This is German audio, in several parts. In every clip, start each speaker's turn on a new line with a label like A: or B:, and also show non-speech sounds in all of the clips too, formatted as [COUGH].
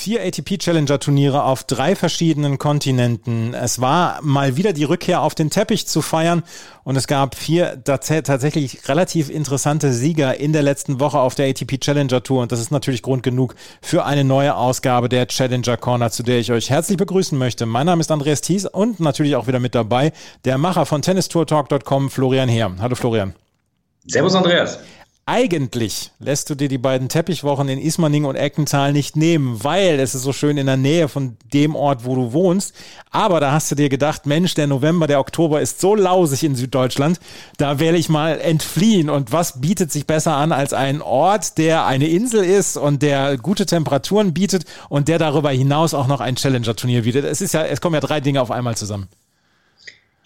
A: Vier ATP Challenger Turniere auf drei verschiedenen Kontinenten. Es war mal wieder die Rückkehr auf den Teppich zu feiern und es gab vier tatsächlich relativ interessante Sieger in der letzten Woche auf der ATP Challenger Tour und das ist natürlich Grund genug für eine neue Ausgabe der Challenger Corner, zu der ich euch herzlich begrüßen möchte. Mein Name ist Andreas Thies und natürlich auch wieder mit dabei der Macher von tennistourtalk.com, Florian Heer. Hallo Florian.
B: Servus Andreas.
A: Eigentlich lässt du dir die beiden Teppichwochen in Ismaning und Eckental nicht nehmen, weil es ist so schön in der Nähe von dem Ort, wo du wohnst. Aber da hast du dir gedacht, Mensch, der November, der Oktober ist so lausig in Süddeutschland, da werde ich mal entfliehen. Und was bietet sich besser an als ein Ort, der eine Insel ist und der gute Temperaturen bietet und der darüber hinaus auch noch ein Challenger-Turnier bietet? Es ist ja, es kommen ja drei Dinge auf einmal zusammen.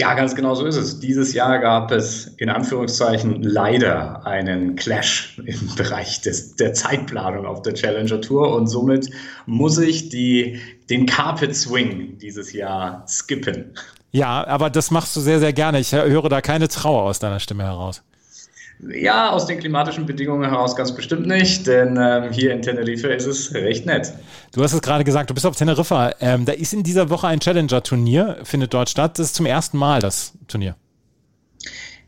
B: Ja, ganz genau so ist es. Dieses Jahr gab es in Anführungszeichen leider einen Clash im [LAUGHS] Bereich des, der Zeitplanung auf der Challenger Tour und somit muss ich die, den Carpet Swing dieses Jahr skippen.
A: Ja, aber das machst du sehr, sehr gerne. Ich höre da keine Trauer aus deiner Stimme heraus.
B: Ja, aus den klimatischen Bedingungen heraus ganz bestimmt nicht, denn ähm, hier in Tenerife ist es recht nett.
A: Du hast es gerade gesagt, du bist auf Teneriffa. Ähm, da ist in dieser Woche ein Challenger-Turnier, findet dort statt. Das ist zum ersten Mal das Turnier.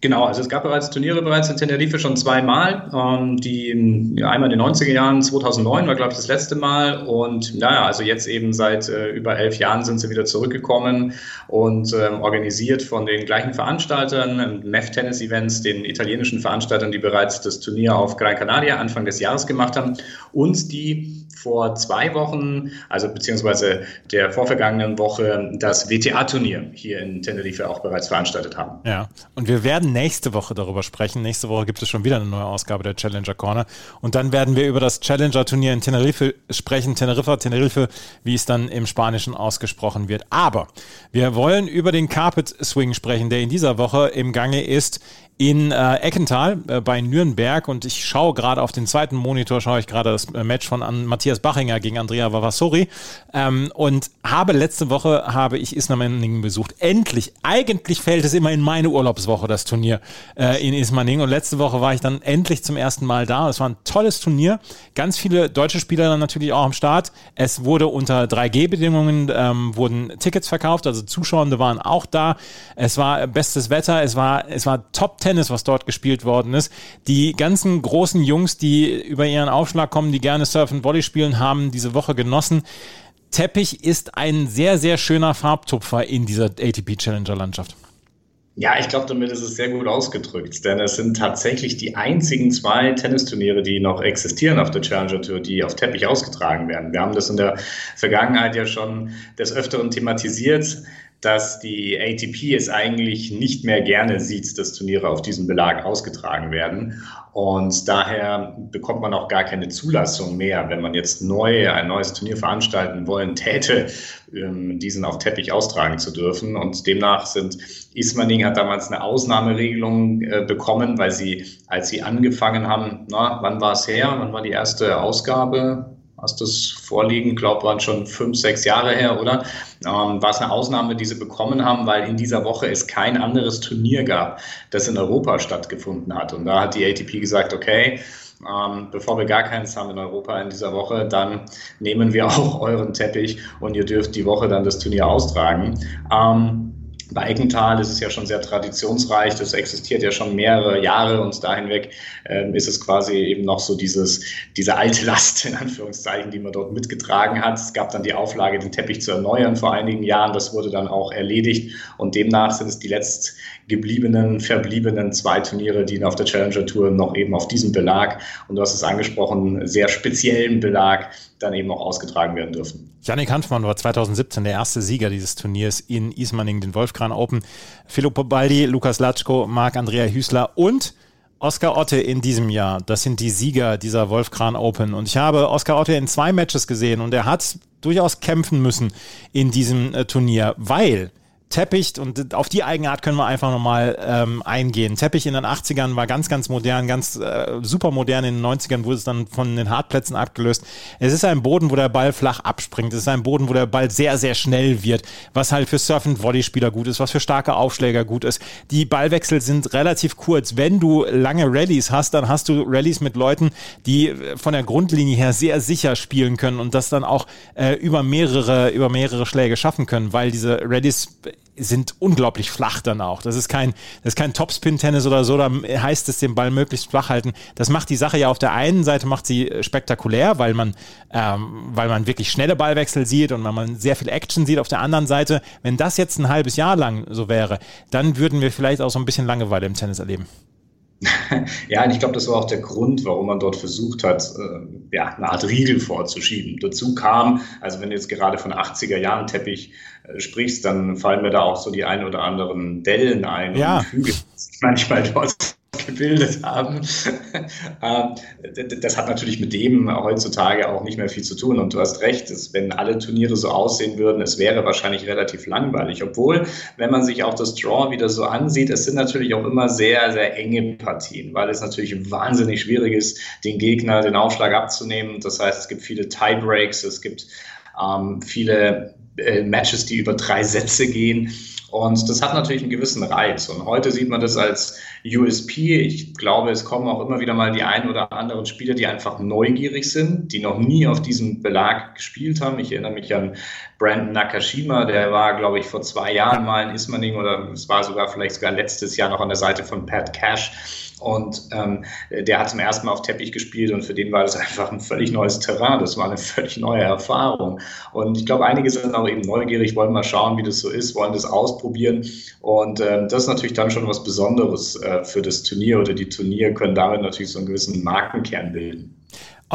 B: Genau, also es gab bereits Turniere bereits in Tenerife schon zweimal. Ähm, die ja, einmal in den 90er Jahren, 2009 war glaube ich das letzte Mal und naja, also jetzt eben seit äh, über elf Jahren sind sie wieder zurückgekommen und ähm, organisiert von den gleichen Veranstaltern, MEF Tennis Events, den italienischen Veranstaltern, die bereits das Turnier auf Gran Canaria Anfang des Jahres gemacht haben und die vor zwei Wochen, also beziehungsweise der vorvergangenen Woche, das WTA-Turnier hier in Tenerife auch bereits veranstaltet haben.
A: Ja, und wir werden nächste Woche darüber sprechen. Nächste Woche gibt es schon wieder eine neue Ausgabe der Challenger Corner. Und dann werden wir über das Challenger-Turnier in Tenerife sprechen. Teneriffa, Tenerife, wie es dann im Spanischen ausgesprochen wird. Aber wir wollen über den Carpet Swing sprechen, der in dieser Woche im Gange ist in äh, Eckental äh, bei Nürnberg und ich schaue gerade auf den zweiten Monitor, schaue ich gerade das äh, Match von an Matthias Bachinger gegen Andrea Vavassori ähm, und habe letzte Woche habe ich Ismaning besucht. Endlich, eigentlich fällt es immer in meine Urlaubswoche, das Turnier äh, in Ismaning und letzte Woche war ich dann endlich zum ersten Mal da. Es war ein tolles Turnier, ganz viele deutsche Spieler dann natürlich auch am Start. Es wurde unter 3G-Bedingungen ähm, wurden Tickets verkauft, also Zuschauende waren auch da. Es war bestes Wetter, es war es war top Tennis, was dort gespielt worden ist. Die ganzen großen Jungs, die über ihren Aufschlag kommen, die gerne Surf und Volley spielen, haben diese Woche genossen. Teppich ist ein sehr, sehr schöner Farbtupfer in dieser ATP Challenger Landschaft.
B: Ja, ich glaube, damit ist es sehr gut ausgedrückt, denn es sind tatsächlich die einzigen zwei Tennisturniere, die noch existieren auf der Challenger Tour, die auf Teppich ausgetragen werden. Wir haben das in der Vergangenheit ja schon des Öfteren thematisiert dass die ATP es eigentlich nicht mehr gerne sieht, dass Turniere auf diesem Belag ausgetragen werden. Und daher bekommt man auch gar keine Zulassung mehr, wenn man jetzt neu ein neues Turnier veranstalten wollen täte, ähm, diesen auf Teppich austragen zu dürfen. Und demnach sind Ismaning hat damals eine Ausnahmeregelung äh, bekommen, weil sie, als sie angefangen haben, na, wann war es her? Wann war die erste Ausgabe? Hast das vorliegen, glaube waren schon fünf, sechs Jahre her, oder? Ähm, war es eine Ausnahme, die sie bekommen haben, weil in dieser Woche es kein anderes Turnier gab, das in Europa stattgefunden hat. Und da hat die ATP gesagt, okay, ähm, bevor wir gar keins haben in Europa in dieser Woche, dann nehmen wir [LAUGHS] auch euren Teppich und ihr dürft die Woche dann das Turnier austragen. Ähm, bei ist es ja schon sehr traditionsreich, das existiert ja schon mehrere Jahre und da hinweg ähm, ist es quasi eben noch so dieses, diese alte Last, in Anführungszeichen, die man dort mitgetragen hat. Es gab dann die Auflage, den Teppich zu erneuern vor einigen Jahren, das wurde dann auch erledigt. Und demnach sind es die letzt gebliebenen, verbliebenen zwei Turniere, die auf der Challenger Tour noch eben auf diesem Belag und du hast es angesprochen, sehr speziellen Belag dann eben auch ausgetragen werden dürfen.
A: Janik Hanfmann war 2017 der erste Sieger dieses Turniers in Ismaning, den Wolfkran Open. Filippo Baldi, Lukas Latschko, Marc-Andrea Hüßler und Oskar Otte in diesem Jahr. Das sind die Sieger dieser Wolfkran Open. Und ich habe Oskar Otte in zwei Matches gesehen und er hat durchaus kämpfen müssen in diesem äh, Turnier, weil Teppich, und auf die Eigenart können wir einfach nochmal ähm, eingehen. Teppich in den 80ern war ganz, ganz modern, ganz äh, super modern. In den 90ern wurde es dann von den Hartplätzen abgelöst. Es ist ein Boden, wo der Ball flach abspringt. Es ist ein Boden, wo der Ball sehr, sehr schnell wird, was halt für Surf- und Volleyspieler gut ist, was für starke Aufschläger gut ist. Die Ballwechsel sind relativ kurz. Wenn du lange Rallyes hast, dann hast du Rallyes mit Leuten, die von der Grundlinie her sehr sicher spielen können und das dann auch äh, über mehrere, über mehrere Schläge schaffen können, weil diese Rallyes sind unglaublich flach dann auch. Das ist kein, das ist kein Topspin-Tennis oder so, da heißt es den Ball möglichst flach halten. Das macht die Sache ja auf der einen Seite macht sie äh, spektakulär, weil man, ähm, weil man wirklich schnelle Ballwechsel sieht und weil man sehr viel Action sieht. Auf der anderen Seite, wenn das jetzt ein halbes Jahr lang so wäre, dann würden wir vielleicht auch so ein bisschen Langeweile im Tennis erleben. [LAUGHS]
B: Ja, und ich glaube, das war auch der Grund, warum man dort versucht hat, äh, ja, eine Art Riegel vorzuschieben. Dazu kam, also wenn du jetzt gerade von 80er Jahren Teppich sprichst, dann fallen mir da auch so die ein oder anderen Dellen ein
A: ja. und
B: Hügel manchmal dort [LAUGHS] gebildet haben. [LAUGHS] Ähm, das hat natürlich mit dem heutzutage auch nicht mehr viel zu tun. Und du hast recht, dass, wenn alle Turniere so aussehen würden, es wäre wahrscheinlich relativ langweilig. Obwohl, wenn man sich auch das Draw wieder so ansieht, es sind natürlich auch immer sehr, sehr enge Partien, weil es natürlich wahnsinnig schwierig ist, den Gegner den Aufschlag abzunehmen. Das heißt, es gibt viele Tiebreaks, es gibt ähm, viele äh, Matches, die über drei Sätze gehen. Und das hat natürlich einen gewissen Reiz. Und heute sieht man das als USP. Ich glaube, es kommen auch immer wieder mal die ein oder anderen Spieler, die einfach neugierig sind, die noch nie auf diesem Belag gespielt haben. Ich erinnere mich an Brandon Nakashima, der war, glaube ich, vor zwei Jahren mal in Ismaning oder es war sogar vielleicht sogar letztes Jahr noch an der Seite von Pat Cash. Und ähm, der hat zum ersten Mal auf Teppich gespielt und für den war das einfach ein völlig neues Terrain. Das war eine völlig neue Erfahrung. Und ich glaube, einige sind auch eben neugierig, wollen mal schauen, wie das so ist, wollen das ausprobieren. Und ähm, das ist natürlich dann schon was Besonderes äh, für das Turnier oder die Turnier können damit natürlich so einen gewissen Markenkern bilden.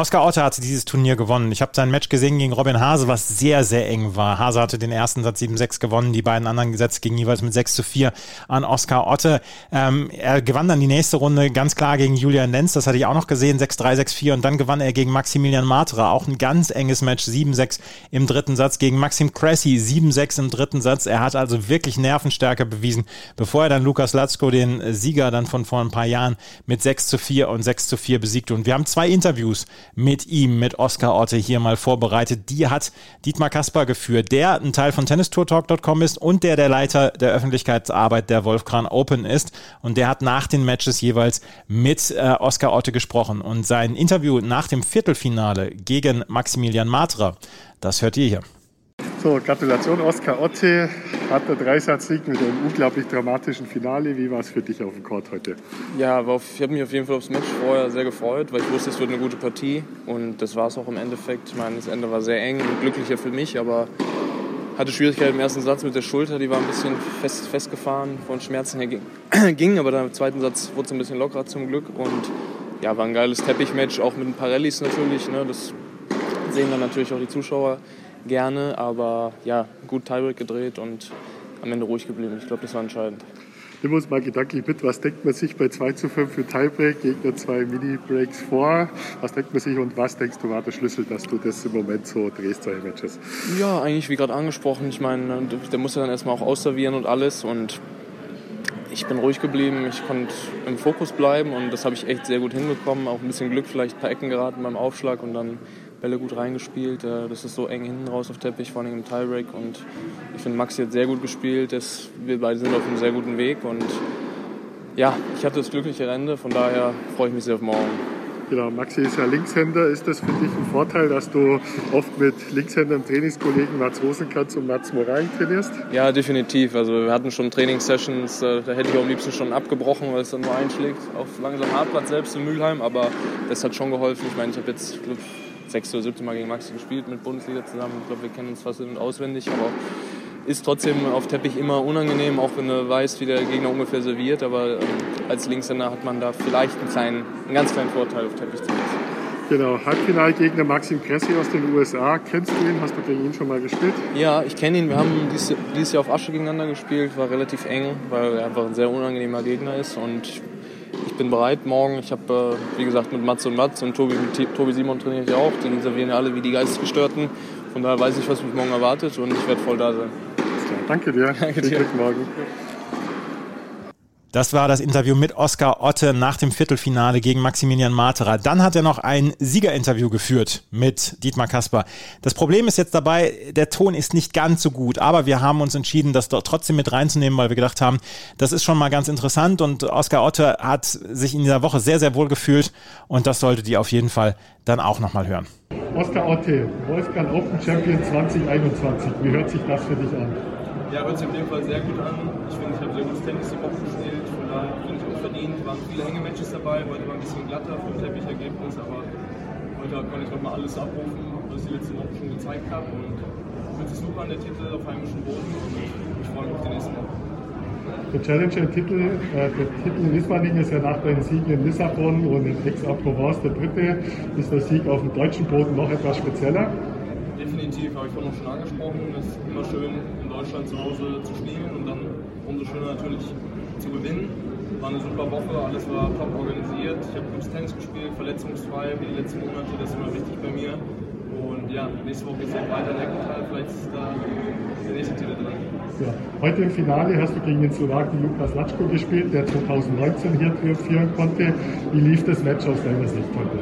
A: Oskar Otte hat dieses Turnier gewonnen. Ich habe sein Match gesehen gegen Robin Hase, was sehr, sehr eng war. Hase hatte den ersten Satz 7-6 gewonnen, die beiden anderen Gesetze gingen jeweils mit 6 zu 4 an Oskar Otte. Ähm, er gewann dann die nächste Runde ganz klar gegen Julian Lenz, das hatte ich auch noch gesehen, 6-3, 6-4 und dann gewann er gegen Maximilian Matra, auch ein ganz enges Match, 7-6 im dritten Satz gegen Maxim Cressy, 7-6 im dritten Satz. Er hat also wirklich Nervenstärke bewiesen, bevor er dann Lukas Latzko, den Sieger dann von vor ein paar Jahren, mit 6 zu 4 und 6 zu 4 besiegte. Und wir haben zwei Interviews mit ihm, mit Oskar Otte hier mal vorbereitet. Die hat Dietmar Kasper geführt, der ein Teil von tennistourtalk.com ist und der der Leiter der Öffentlichkeitsarbeit der Wolfkran Open ist. Und der hat nach den Matches jeweils mit äh, Oskar Otte gesprochen. Und sein Interview nach dem Viertelfinale gegen Maximilian Matra, das hört ihr hier.
C: So, Gratulation Oskar Otte, hat der Dreisatzsieg mit einem unglaublich dramatischen Finale. Wie war es für dich auf dem Court heute?
D: Ja, auf, ich habe mich auf jeden Fall aufs Match vorher sehr gefreut, weil ich wusste, es wird eine gute Partie und das war es auch im Endeffekt. Ich meine, das Ende war sehr eng und glücklicher für mich, aber hatte Schwierigkeiten im ersten Satz mit der Schulter, die war ein bisschen fest, festgefahren, von Schmerzen her ging, [CLEARS THROAT] ging aber dann im zweiten Satz wurde es ein bisschen lockerer zum Glück und ja, war ein geiles Teppichmatch, auch mit ein paar Rallyes natürlich, ne, das sehen dann natürlich auch die Zuschauer gerne, aber ja, gut Tiebreak gedreht und am Ende ruhig geblieben. Ich glaube, das war entscheidend.
C: Nimm uns mal gedanklich mit, was denkt man sich bei 2 zu 5 für Tiebreak, Gegner zwei Mini-Breaks vor? Was denkt man sich und was denkst du war der Schlüssel, dass du das im Moment so drehst, solche Matches?
D: Ja, eigentlich wie gerade angesprochen. Ich meine, der muss ja dann erstmal auch ausservieren und alles und ich bin ruhig geblieben, ich konnte im Fokus bleiben und das habe ich echt sehr gut hinbekommen. Auch ein bisschen Glück, vielleicht ein paar Ecken geraten beim Aufschlag und dann Bälle gut reingespielt. Äh, das ist so eng hinten raus auf Teppich, vor allem im Tiebreak. Und ich finde, Maxi hat sehr gut gespielt. Das, wir beide sind auf einem sehr guten Weg. Und ja, ich hatte das glückliche Ende. Von daher freue ich mich sehr auf morgen.
C: Genau, Maxi ist ja Linkshänder. Ist das für dich ein Vorteil, dass du oft mit Linkshändern Trainingskollegen Mats Rosenkranz und Mats Morain trainierst?
D: Ja, definitiv. Also wir hatten schon Trainingssessions, äh, da hätte ich auch am liebsten schon abgebrochen, weil es dann nur einschlägt auf langsam Hartplatz selbst in Mülheim. Aber das hat schon geholfen. Ich meine, ich habe jetzt glaub, sechste oder siebte Mal gegen Maxi gespielt mit Bundesliga zusammen. Ich glaube, wir kennen uns fast in- und auswendig, aber ist trotzdem auf Teppich immer unangenehm, auch wenn du weißt, wie der Gegner ungefähr serviert. Aber ähm, als Linkshänder hat man da vielleicht einen, kleinen, einen ganz kleinen Vorteil auf Teppich zumindest.
C: Genau, Halbfinalgegner Maxim Cressy aus den USA. Kennst du ihn? Hast du gegen ihn schon mal gespielt?
D: Ja, ich kenne ihn. Wir haben dieses, dieses Jahr auf Asche gegeneinander gespielt. War relativ eng, weil er einfach ein sehr unangenehmer Gegner ist. Und ich bin bereit morgen. Ich habe, äh, wie gesagt, mit Mats und Mats und Tobi, mit Tobi Simon trainiere ich auch. Die servieren ja alle wie die Geistesgestörten. Von daher weiß ich, was mich morgen erwartet und ich werde voll da sein.
C: Danke dir.
E: Danke dir.
C: morgen.
A: Das war das Interview mit Oskar Otte nach dem Viertelfinale gegen Maximilian Materer. Dann hat er noch ein Siegerinterview geführt mit Dietmar Kasper. Das Problem ist jetzt dabei, der Ton ist nicht ganz so gut, aber wir haben uns entschieden, das dort trotzdem mit reinzunehmen, weil wir gedacht haben, das ist schon mal ganz interessant und Oskar Otte hat sich in dieser Woche sehr, sehr wohl gefühlt und das solltet ihr auf jeden Fall dann auch nochmal hören.
C: Oskar Otte, Wolfgang Open Champion 2021. Wie hört sich das für dich an?
E: Ja, hört sich auf jeden Fall sehr gut an. Ich finde, ich habe sehr gutes Tennis die Woche gespielt. Von daher finde ich auch verdient. Waren viele enge Matches dabei. Heute war ein bisschen glatter vom Teppichergebnis, aber heute konnte ich nochmal alles abrufen, was ich die letzte Woche schon gezeigt habe. Und fühlt sich super an der Titel auf heimischem Boden und ich freue mich auf die nächsten Wochen.
C: Der Challenger-Titel, äh, der Titel ist ja nach deinen Siegen in Lissabon und in Aix-en-Provence der dritte. Ist der Sieg auf dem deutschen Boden noch etwas spezieller?
E: Definitiv, habe ich vorhin schon angesprochen. Es ist immer schön, in Deutschland zu Hause zu spielen und dann umso schöner natürlich zu gewinnen. War eine super Woche, alles war top organisiert. Ich habe gutes Tennis gespielt, verletzungsfrei wie die letzten Monate, das ist immer wichtig bei mir. Und ja, nächste Woche geht es weiter in Eckenthal, vielleicht ist da der nächste Titel drin.
C: Ja. Heute im Finale hast du gegen den Slowaken Lukas Latschko gespielt, der 2019 hier triumphieren konnte. Wie lief das Match aus deiner Sicht heute?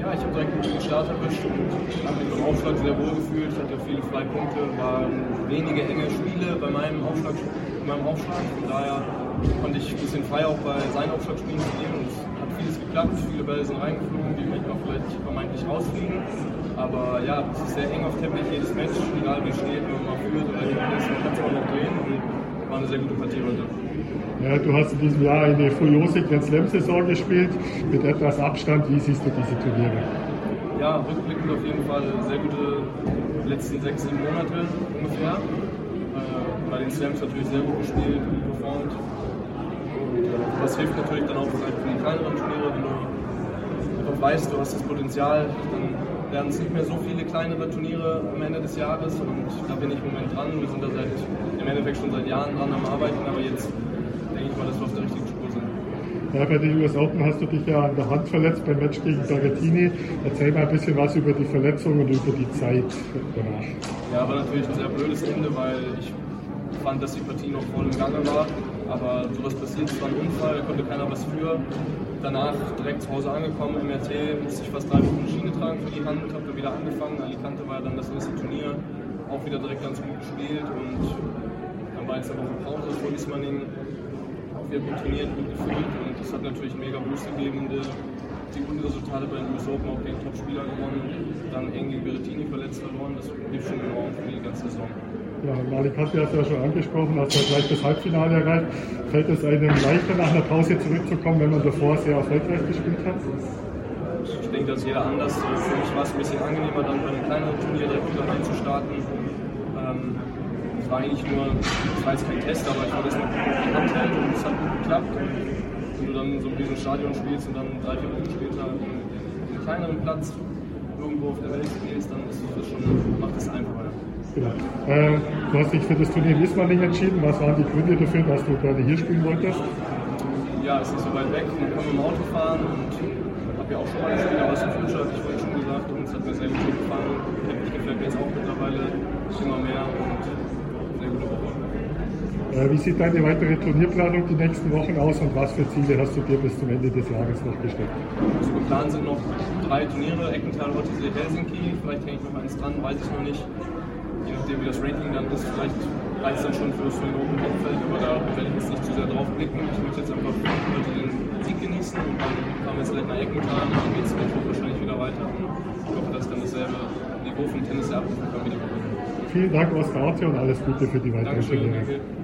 E: Ja, ich habe direkt einen guten Start erwischt und habe mich beim Aufschlag sehr wohl gefühlt. Ich hatte viele Freipunkte, waren wenige enge Spiele bei meinem Aufschlag. Bei meinem Aufschlag. Von daher konnte ich ein bisschen frei auch bei seinen Aufschlagspielen spielen und es hat vieles geklappt. Viele Bälle sind reingeflogen, die manchmal vielleicht vermeintlich rausfliegen. Aber ja, es ist sehr eng auf Teppich, jedes Match, egal wie steht, wenn man führt oder gewinnt ist, man kann es auch noch drehen und war eine sehr gute Partie heute.
C: Ja, du hast in diesem Jahr eine furiose Grand Slam-Saison gespielt, mit etwas Abstand. Wie siehst du diese Turniere?
E: Ja, rückblickend auf jeden Fall sehr gute letzten sechs, sieben Monate ungefähr. Äh, bei den Slams natürlich sehr gut gespielt, gut performt. Das hilft natürlich dann auch für die kleineren Turniere, wenn du einfach weißt, du hast das Potenzial, dann werden es nicht mehr so viele kleinere Turniere am Ende des Jahres und da bin ich im Moment dran. Wir sind da seit, im Endeffekt schon seit Jahren dran am Arbeiten, aber jetzt denke ich mal, dass wir auf der richtigen Spur sind.
C: Ja, bei den US Open hast du dich ja an der Hand verletzt beim Match gegen Berrettini. Erzähl mal ein bisschen was über die Verletzung und über die Zeit danach.
E: Ja, war natürlich ein sehr blödes Ende, weil ich fand, dass die Partie noch voll im Gange war. Aber sowas passiert, es war ein Unfall, da konnte keiner was für. Danach direkt zu Hause angekommen, MRT, musste ich fast drei Wochen Schiene tragen für die Hand, habe dann wieder angefangen. Alicante war dann das nächste Turnier, auch wieder direkt ganz gut gespielt und dann war jetzt eine Woche Pause vor Ismaning, auch wieder gut trainiert, gut gefühlt und das hat natürlich mega Boost gegeben. Die guten Resultate bei den US Open auch gegen Top-Spieler gewonnen, dann eng gegen Berrettini verletzt verloren, das hilft schon enorm für die ganze Saison.
C: Ja, Alicante hast du ja schon angesprochen, hast ja gleich das Halbfinale erreicht. Fällt es einem leichter, nach einer Pause zurückzukommen, wenn man davor sehr erfolgreich gespielt hat?
E: Ich denke, dass jeder anders. Für mich war es ein bisschen angenehmer, dann bei einem kleineren Turnier direkt wieder reinzustarten. Ähm, es war eigentlich nur, es war jetzt kein Test, aber ich wollte es die Hand halten und es hat gut geklappt. Wenn du dann so in diesem Stadion spielst und dann drei, vier Wochen später in einem kleineren Platz irgendwo auf der Welt spielst, dann ist das schon, macht es einfacher.
C: Genau. Äh, du hast dich für das Turnier in Ismaning entschieden. Was waren die Gründe dafür, dass du gerade hier spielen wolltest?
E: Ja, es ist so weit weg. Man kann mit dem Auto fahren und habe ja auch schon mal gespielt, aber es ist habe ich vorhin schon gesagt. Und es hat mir sehr gut gefallen. Ich gefällt mir jetzt auch mittlerweile immer mehr und sehr gute Woche.
C: Äh, wie sieht deine weitere Turnierplanung die nächsten Wochen aus und was für Ziele hast du dir bis zum Ende des Jahres noch gesteckt?
E: Also geplant sind noch drei Turniere, Eckenthal, Ottisee, Helsinki. Vielleicht hänge ich noch eins dran, weiß ich noch nicht je nachdem wie das Rating dann ist, vielleicht reicht es dann schon für, für den Open Hauptfeld, aber da werde ich jetzt nicht zu sehr drauf blicken. Ich möchte jetzt einfach heute den Sieg genießen und dann fahren wir jetzt gleich nach Eckenthal und dann geht es Mittwoch wahrscheinlich wieder weiter. Ich hoffe, dass dann dasselbe Niveau vom Tennis abrufen kann wie die Woche.
C: Vielen Dank, Oskar Orte, und alles Gute für die weitere
E: Dankeschön, danke.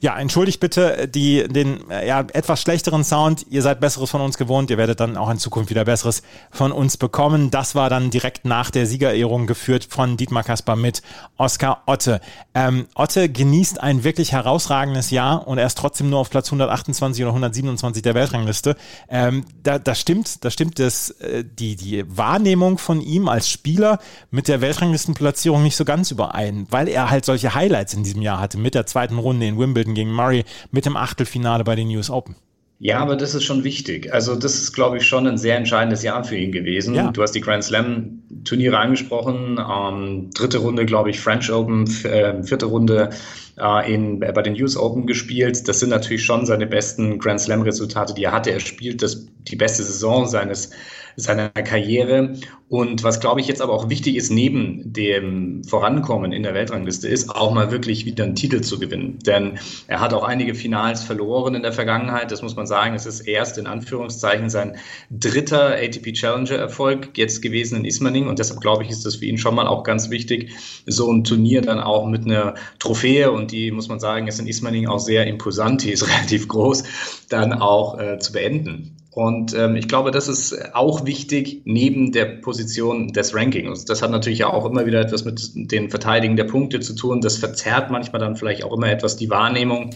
A: Ja, entschuldigt bitte die, den ja, etwas schlechteren Sound. Ihr seid Besseres von uns gewohnt. Ihr werdet dann auch in Zukunft wieder Besseres von uns bekommen. Das war dann direkt nach der Siegerehrung geführt von Dietmar Kasper mit Oskar Otte. Ähm, Otte genießt ein wirklich herausragendes Jahr und er ist trotzdem nur auf Platz 128 oder 127 der Weltrangliste. Ähm, da, da stimmt, da stimmt das, äh, die, die Wahrnehmung von ihm als Spieler mit der Weltranglistenplatzierung nicht so ganz überein, weil er halt solche Highlights in diesem Jahr hatte mit der zweiten Runde in Wimbledon gegen Murray mit dem Achtelfinale bei den US Open.
B: Ja, aber das ist schon wichtig. Also das ist, glaube ich, schon ein sehr entscheidendes Jahr für ihn gewesen. Ja. Du hast die Grand Slam Turniere angesprochen. Ähm, dritte Runde, glaube ich, French Open, äh, vierte Runde äh, in, bei den US Open gespielt. Das sind natürlich schon seine besten Grand Slam Resultate, die er hatte. Er spielt das, die beste Saison seines seiner Karriere. Und was, glaube ich, jetzt aber auch wichtig ist, neben dem Vorankommen in der Weltrangliste, ist auch mal wirklich wieder einen Titel zu gewinnen. Denn er hat auch einige Finals verloren in der Vergangenheit. Das muss man sagen. Es ist erst in Anführungszeichen sein dritter ATP Challenger Erfolg jetzt gewesen in Ismaning. Und deshalb, glaube ich, ist das für ihn schon mal auch ganz wichtig, so ein Turnier dann auch mit einer Trophäe und die, muss man sagen, ist in Ismaning auch sehr imposant, die ist [LAUGHS] relativ groß, dann auch äh, zu beenden. Und ähm, ich glaube, das ist auch wichtig neben der Position des Rankings. Das hat natürlich auch immer wieder etwas mit den Verteidigen der Punkte zu tun. Das verzerrt manchmal dann vielleicht auch immer etwas die Wahrnehmung.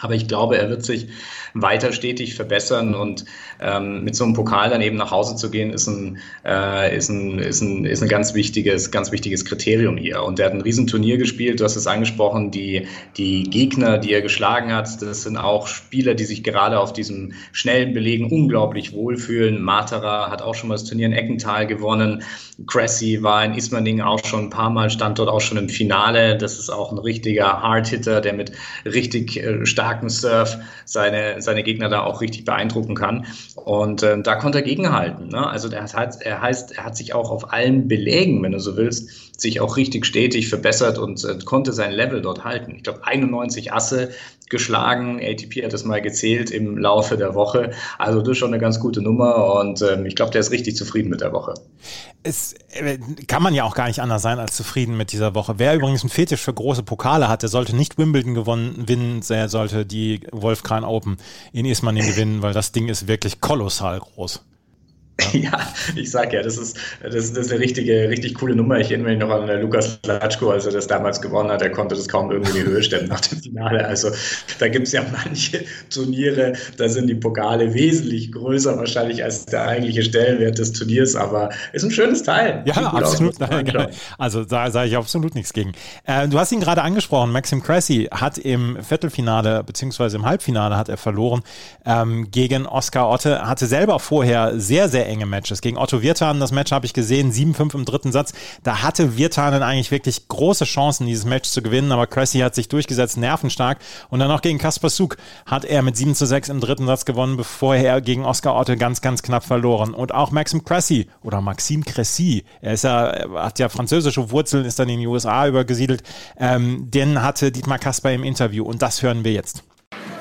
B: Aber ich glaube, er wird sich weiter stetig verbessern und ähm, mit so einem Pokal dann eben nach Hause zu gehen, ist ein, äh, ist ein, ist ein, ist ein ganz wichtiges, ganz wichtiges Kriterium hier. Und er hat ein Riesenturnier gespielt, du hast es angesprochen, die, die Gegner, die er geschlagen hat, das sind auch Spieler, die sich gerade auf diesem schnellen Belegen unglaublich wohlfühlen. Matera hat auch schon mal das Turnier in Eckental gewonnen. Cressy war in Ismaning auch schon ein paar Mal, stand dort auch schon im Finale. Das ist auch ein richtiger Hardhitter, der mit richtig äh, starkem Surf seine, seine Gegner da auch richtig beeindrucken kann. Und äh, da konnte er gegenhalten. Ne? Also der hat, er heißt, er hat sich auch auf allen Belägen, wenn du so willst, sich auch richtig stetig verbessert und äh, konnte sein Level dort halten. Ich glaube 91 Asse geschlagen. ATP hat das mal gezählt im Laufe der Woche. Also das ist schon eine ganz gute Nummer und ähm, ich glaube, der ist richtig zufrieden mit der Woche.
A: Es äh, kann man ja auch gar nicht anders sein als zufrieden mit dieser Woche. Wer übrigens einen Fetisch für große Pokale hat, der sollte nicht Wimbledon gewonnen, gewinnen, der sollte die Wolfkran Open in Ismaning gewinnen, weil das Ding ist wirklich kolossal groß. [LAUGHS]
B: Ja, ich sag ja, das ist, das, das ist eine richtige, richtig coole Nummer. Ich erinnere mich noch an Lukas Latschko, als er das damals gewonnen hat. Er konnte das kaum irgendwie in die Höhe stellen nach dem Finale. Also da gibt es ja manche Turniere, da sind die Pokale wesentlich größer wahrscheinlich als der eigentliche Stellenwert des Turniers, aber ist ein schönes Teil.
A: Ja, absolut. [LAUGHS] Also da sage ich absolut nichts gegen. Äh, du hast ihn gerade angesprochen, Maxim Cressy hat im Viertelfinale beziehungsweise im Halbfinale hat er verloren ähm, gegen Oscar Otte, hatte selber vorher sehr, sehr enge Matches. Gegen Otto Wirtan, das Match habe ich gesehen, 7-5 im dritten Satz. Da hatte Wirtanen eigentlich wirklich große Chancen, dieses Match zu gewinnen, aber Cressy hat sich durchgesetzt, nervenstark. Und dann auch gegen Kaspar Suk hat er mit 7 zu 6 im dritten Satz gewonnen, bevor er gegen Oscar Otte ganz, ganz knapp verloren. Und auch Maxim Cressy oder Maxime Cressy, er ist ja, er hat ja französische Wurzeln, ist dann in die USA übergesiedelt, ähm, den hatte Dietmar Kasper im Interview und das hören wir jetzt.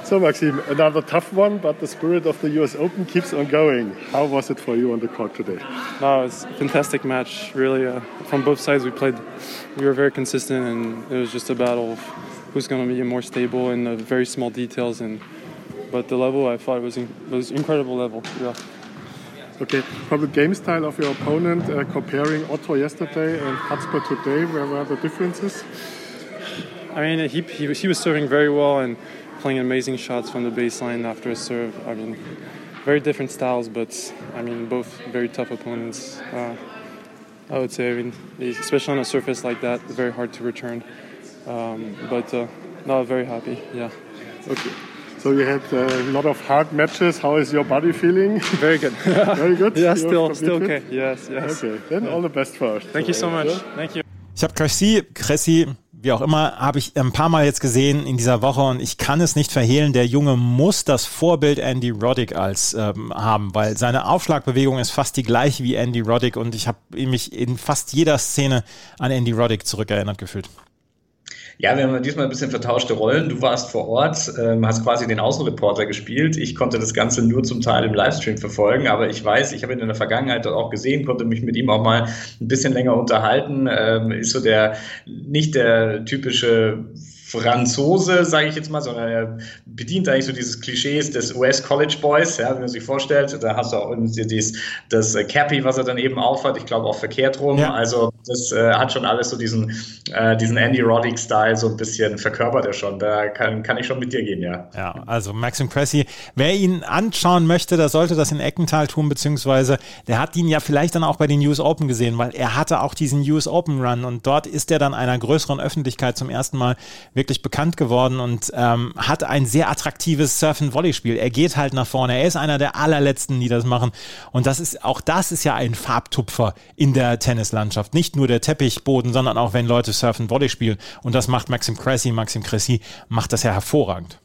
C: So, Maxim, another tough one, but the spirit of the US Open keeps on going. How was it for you on the court today?
E: No, it was a fantastic match. Really, uh, from both sides, we played. We were very consistent, and it was just a battle of who's going to be more stable in the very small details. And but the level, I thought, was in, was incredible level. Yeah.
C: Okay, from the game style of your opponent, uh, comparing Otto yesterday and Kacper today, where were the differences?
E: I mean, he, he, he was serving very well and playing amazing shots from the baseline after a serve. I mean, very different styles, but I mean, both very tough opponents. Uh, I would say, I mean, especially on a surface like that, very hard to return. Um, but uh, no, very happy. Yeah.
C: Okay. So you had a lot of hard matches. How is your body feeling? [LAUGHS]
E: Very good. [LAUGHS]
C: very good.
E: yeah, still, still okay. Yes, yes.
C: Okay. Then
E: yeah.
C: all the best for us.
E: Thank you so much. Thank you.
A: Ich habe Cressy, Cressy wie auch immer, habe ich ein paar Mal jetzt gesehen in dieser Woche und ich kann es nicht verhehlen, der Junge muss das Vorbild Andy Roddick als ähm, haben, weil seine Aufschlagbewegung ist fast die gleiche wie Andy Roddick und ich habe mich in fast jeder Szene an Andy Roddick zurückerinnert gefühlt.
B: Ja, wir haben diesmal ein bisschen vertauschte Rollen. Du warst vor Ort, ähm, hast quasi den Außenreporter gespielt. Ich konnte das Ganze nur zum Teil im Livestream verfolgen, aber ich weiß, ich habe ihn in der Vergangenheit auch gesehen, konnte mich mit ihm auch mal ein bisschen länger unterhalten. Ähm, ist so der nicht der typische Franzose, sage ich jetzt mal, sondern er bedient eigentlich so dieses Klischees des US College Boys, ja, wie man sich vorstellt. Da hast du auch dieses, das Cappy, was er dann eben aufhat, ich glaube auch verkehrt rum. Ja. Also das äh, hat schon alles so diesen, äh, diesen Andy Roddick-Style so ein bisschen verkörpert er schon. Da kann, kann ich schon mit dir gehen, ja.
A: Ja, also Maxim Cressy, wer ihn anschauen möchte, der sollte das in Eckenthal tun, beziehungsweise der hat ihn ja vielleicht dann auch bei den US Open gesehen, weil er hatte auch diesen US Open Run und dort ist er dann einer größeren Öffentlichkeit zum ersten Mal wirklich wirklich bekannt geworden und ähm, hat ein sehr attraktives Surf-and-Volley-Spiel. Er geht halt nach vorne. Er ist einer der allerletzten, die das machen. Und das ist, auch das ist ja ein Farbtupfer in der Tennislandschaft. Nicht nur der Teppichboden, sondern auch wenn Leute Surf-and-Volley spielen. Und das macht Maxim Cressy. Maxim Cressy macht das ja hervorragend.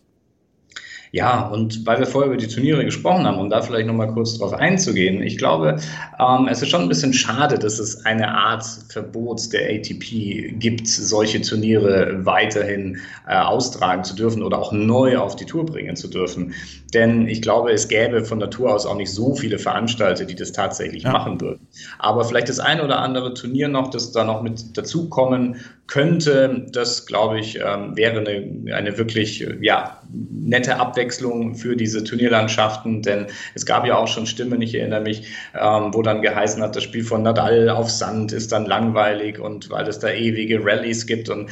B: Ja, und weil wir vorher über die Turniere gesprochen haben, um da vielleicht nochmal kurz drauf einzugehen, ich glaube, ähm, es ist schon ein bisschen schade, dass es eine Art Verbot der ATP gibt, solche Turniere weiterhin äh, austragen zu dürfen oder auch neu auf die Tour bringen zu dürfen. Denn ich glaube, es gäbe von Natur aus auch nicht so viele Veranstalter, die das tatsächlich ja. machen würden. Aber vielleicht das eine oder andere Turnier noch, das da noch mit dazukommen könnte, das glaube ich, ähm, wäre eine, eine wirklich ja, nette Abwechslung für diese Turnierlandschaften. Denn es gab ja auch schon Stimmen, ich erinnere mich, ähm, wo dann geheißen hat, das Spiel von Nadal auf Sand ist dann langweilig und weil es da ewige Rallyes gibt. Und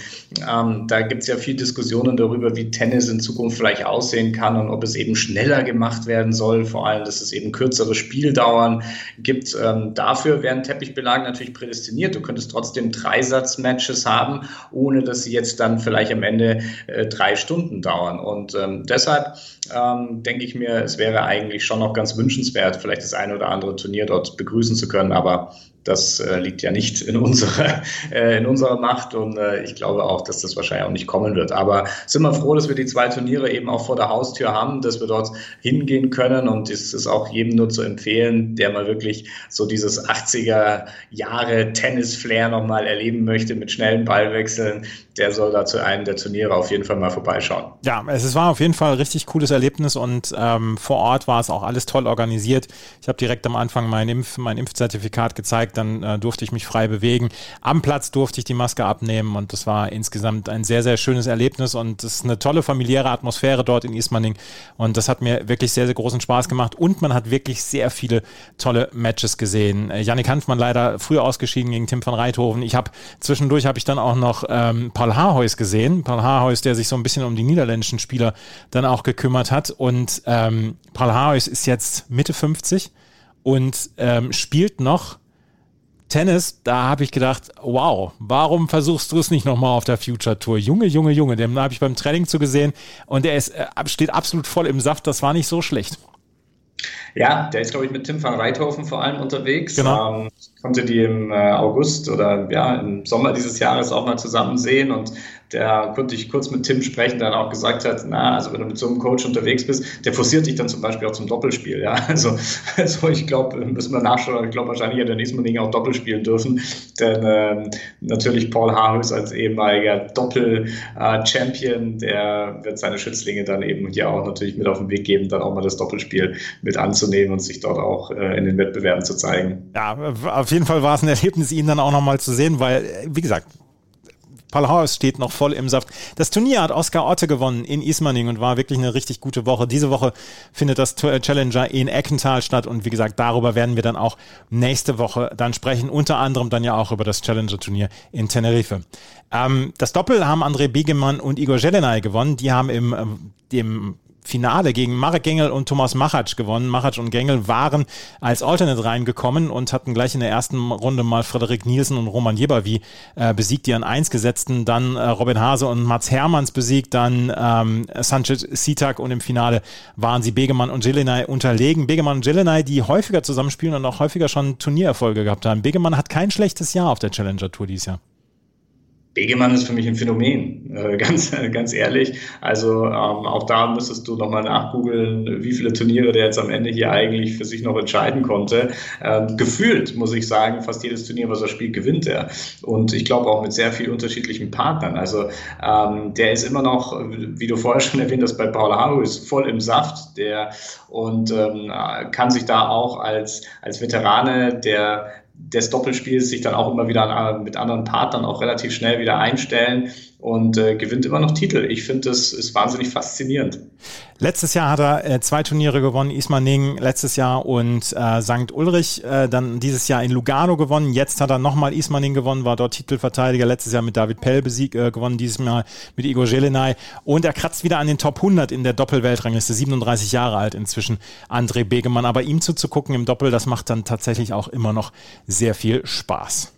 B: ähm, da gibt es ja viel Diskussionen darüber, wie Tennis in Zukunft vielleicht aussehen kann und ob es eben schneller gemacht werden soll, vor allem, dass es eben kürzere Spieldauern gibt. Ähm, dafür wären Teppichbelagen natürlich prädestiniert. Du könntest trotzdem Dreisatzmatches haben, ohne dass sie jetzt dann vielleicht am Ende äh, drei Stunden dauern. Und ähm, deshalb ähm, denke ich mir, es wäre eigentlich schon noch ganz wünschenswert, vielleicht das eine oder andere Turnier dort begrüßen zu können. Aber das äh, liegt ja nicht in unserer, [LAUGHS] äh, in unserer Macht und äh, ich glaube auch, dass das wahrscheinlich auch nicht kommen wird. Aber sind wir froh, dass wir die zwei Turniere eben auch vor der Haustür haben, dass wir dort hingehen können und es ist auch jedem nur zu empfehlen, der mal wirklich so dieses 80er Jahre Tennis-Flair nochmal erleben möchte mit schnellen Ballwechseln, der soll da zu einem der Turniere auf jeden Fall mal vorbeischauen.
A: Ja, es war auf jeden Fall ein richtig cooles Erlebnis und ähm, vor Ort war es auch alles toll organisiert. Ich habe direkt am Anfang mein, Impf, mein Impfzertifikat gezeigt, dann äh, durfte ich mich frei bewegen. Am Platz durfte ich die Maske abnehmen und das war insgesamt ein sehr, sehr schönes Erlebnis und es ist eine tolle familiäre Atmosphäre dort in Ismaning und das hat mir wirklich sehr, sehr großen Spaß gemacht und man hat wirklich sehr viele tolle Matches gesehen. Äh, Yannick Hanfmann leider früher ausgeschieden gegen Tim van Reithoven. Ich habe zwischendurch habe ich dann auch noch ähm, Paul Haarhuis gesehen. Paul Haarhuis, der sich so ein bisschen um die niederländischen Spieler dann auch gekümmert hat und ähm, Paul Haarhuis ist jetzt Mitte 50 und ähm, spielt noch Tennis, da habe ich gedacht, wow, warum versuchst du es nicht nochmal auf der Future Tour? Junge, Junge, Junge, den habe ich beim Training zu gesehen und der ist, äh, steht absolut voll im Saft, das war nicht so schlecht.
B: Ja, der ist, glaube ich, mit Tim van Reithofen vor allem unterwegs.
A: Genau.
B: Ähm, konnte die im äh, August oder ja, im Sommer dieses Jahres auch mal zusammen sehen und der konnte ich kurz mit Tim sprechen, der dann auch gesagt hat, na, also wenn du mit so einem Coach unterwegs bist, der forciert dich dann zum Beispiel auch zum Doppelspiel, ja. [LAUGHS] Also, also ich glaube, müssen wir nachschauen, ich glaube wahrscheinlich hätte der nächste Mal auch Doppel spielen dürfen, denn ähm, natürlich Paul Harhus als ehemaliger Doppel-Champion, der wird seine Schützlinge dann eben hier auch natürlich mit auf den Weg geben, dann auch mal das Doppelspiel mit anzunehmen und sich dort auch äh, in den Wettbewerben zu zeigen.
A: Ja, auf jeden Fall war es ein Erlebnis, ihn dann auch nochmal zu sehen, weil, wie gesagt, Palhaus steht noch voll im Saft. Das Turnier hat Oskar Otte gewonnen in Ismaning und war wirklich eine richtig gute Woche. Diese Woche findet das Challenger in Eckenthal statt und wie gesagt, darüber werden wir dann auch nächste Woche dann sprechen. Unter anderem dann ja auch über das Challenger-Turnier in Tenerife. Ähm, das Doppel haben André Biegemann und Igor Jelenay gewonnen. Die haben im äh, dem Finale gegen Marek Gengel und Thomas Machac gewonnen. Machac und Gengel waren als Alternate reingekommen und hatten gleich in der ersten Runde mal Frederik Nielsen und Roman Jebavi äh, besiegt, die an eins gesetzten, dann äh, Robin Hase und Mats Hermanns besiegt, dann ähm, Sanchez Sitak und im Finale waren sie Begemann und Jelenay unterlegen. Begemann und Jelenay, die häufiger zusammenspielen und auch häufiger schon Turniererfolge gehabt haben. Begemann hat kein schlechtes Jahr auf der Challenger Tour dieses Jahr.
B: Begemann ist für mich ein Phänomen, äh, [LAUGHS] ganz, ganz ehrlich. Also ähm, auch da müsstest du nochmal nachgoogeln, wie viele Turniere der jetzt am Ende hier eigentlich für sich noch entscheiden konnte. Ähm, gefühlt, muss ich sagen, fast jedes Turnier, was er spielt, gewinnt er. Und ich glaube auch mit sehr vielen unterschiedlichen Partnern. Also ähm, der ist immer noch, wie du vorher schon erwähnt hast, bei Paul Haru ist voll im Saft. Der und ähm, kann sich da auch als, als Veterane der des Doppelspiels sich dann auch immer wieder mit anderen Partnern auch relativ schnell wieder einstellen und äh, gewinnt immer noch Titel. Ich finde, das ist wahnsinnig faszinierend.
A: Letztes Jahr hat er äh, zwei Turniere gewonnen, Ismaning letztes Jahr und äh, St. Ulrich äh, dann dieses Jahr in Lugano gewonnen. Jetzt hat er nochmal Ismaning gewonnen, war dort Titelverteidiger, letztes Jahr mit David Pell besiegt, äh, gewonnen, dieses Mal mit Igor Jelenay und er kratzt wieder an den Top 100 in der Doppelweltrangliste, 37 Jahre alt inzwischen, André Begemann. Aber ihm zuzugucken im Doppel, das macht dann tatsächlich auch immer noch sehr viel Spaß.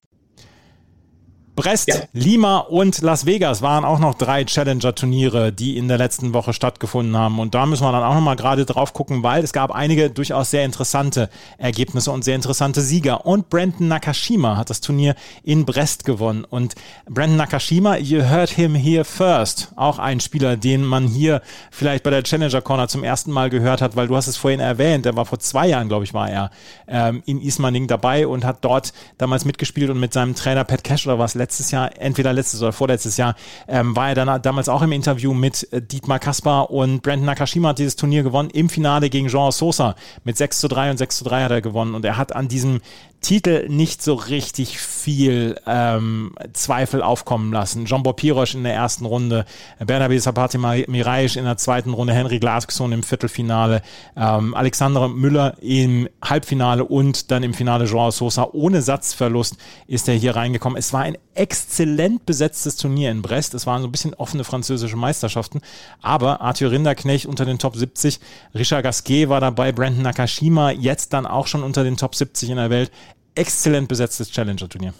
A: Brest, ja. Lima und Las Vegas waren auch noch drei Challenger-Turniere, die in der letzten Woche stattgefunden haben. Und da müssen wir dann auch nochmal gerade drauf gucken, weil es gab einige durchaus sehr interessante Ergebnisse und sehr interessante Sieger. Und Brandon Nakashima hat das Turnier in Brest gewonnen. Und Brandon Nakashima, you heard him here first. Auch ein Spieler, den man hier vielleicht bei der Challenger Corner zum ersten Mal gehört hat, weil du hast es vorhin erwähnt, der war vor zwei Jahren, glaube ich, war er ähm, in Ismaning dabei und hat dort damals mitgespielt und mit seinem Trainer Pat Cash oder was letztes Jahr, entweder letztes oder vorletztes Jahr, ähm, war er dann damals auch im Interview mit äh, Dietmar Kaspar und Brandon Nakashima hat dieses Turnier gewonnen im Finale gegen Jean Sosa. Mit 6 zu 3 und 6 zu 3 hat er gewonnen und er hat an diesem Titel nicht so richtig viel ähm, Zweifel aufkommen lassen. Jean-Bob Pirosch in der ersten Runde, Bernabe Sapati Miraisch in der zweiten Runde, Henry Glaskson im Viertelfinale, ähm, Alexander Müller im Halbfinale und dann im Finale Joao Sosa. Ohne Satzverlust ist er hier reingekommen. Es war ein exzellent besetztes Turnier in Brest. Es waren so ein bisschen offene französische Meisterschaften, aber Arthur Rinderknecht unter den Top 70, Richard Gasquet war dabei, Brandon Nakashima jetzt dann auch schon unter den Top 70 in der Welt exzellent besetztes Challenger-Turnier.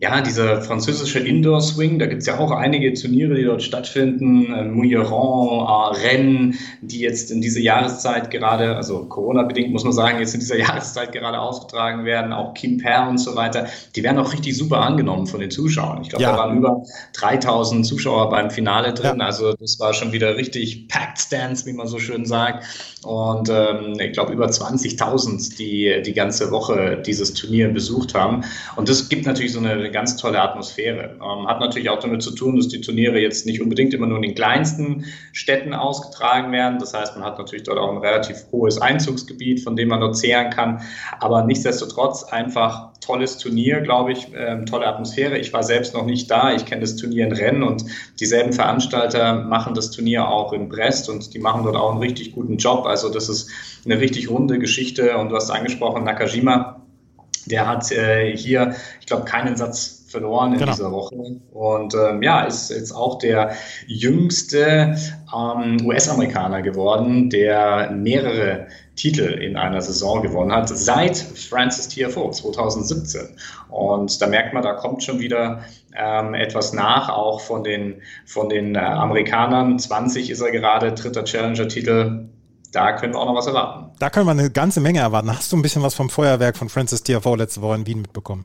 B: Ja, dieser französische Indoor-Swing, da gibt es ja auch einige Turniere, die dort stattfinden. Äh, Mouilleron, Rennes, die jetzt in dieser Jahreszeit gerade, also Corona-bedingt muss man sagen, jetzt in dieser [LAUGHS] Jahreszeit gerade ausgetragen werden, auch Quimper und so weiter. Die werden auch richtig super angenommen von den Zuschauern. Ich glaube, ja. da waren über 3000 Zuschauer beim Finale drin. Ja. Also das war schon wieder richtig packed Stands, wie man so schön sagt. Und ähm, ich glaube, über 20.000, die die ganze Woche dieses Turnier besucht haben. Und das gibt natürlich so eine eine ganz tolle Atmosphäre. Ähm, hat natürlich auch damit zu tun, dass die Turniere jetzt nicht unbedingt immer nur in den kleinsten Städten ausgetragen werden. Das heißt, man hat natürlich dort auch ein relativ hohes Einzugsgebiet, von dem man dort zehren kann. Aber nichtsdestotrotz einfach tolles Turnier, glaube ich, äh, tolle Atmosphäre. Ich war selbst noch nicht da. Ich kenne das Turnier in Rennen und dieselben Veranstalter machen das Turnier auch in Brest und die machen dort auch einen richtig guten Job. Also das ist eine richtig runde Geschichte und du hast angesprochen, Nakajima der hat äh, hier, ich glaube, keinen Satz verloren in genau. dieser Woche. Und ähm, ja, ist jetzt auch der jüngste ähm, US-Amerikaner geworden, der mehrere Titel in einer Saison gewonnen hat, seit Francis TFO 2017. Und da merkt man, da kommt schon wieder ähm, etwas nach, auch von den, von den äh, Amerikanern. 20 ist er gerade, dritter Challenger-Titel da können wir auch noch was erwarten.
A: Da können wir eine ganze Menge erwarten. Hast du ein bisschen was vom Feuerwerk von Francis TFO letzte Woche in Wien mitbekommen?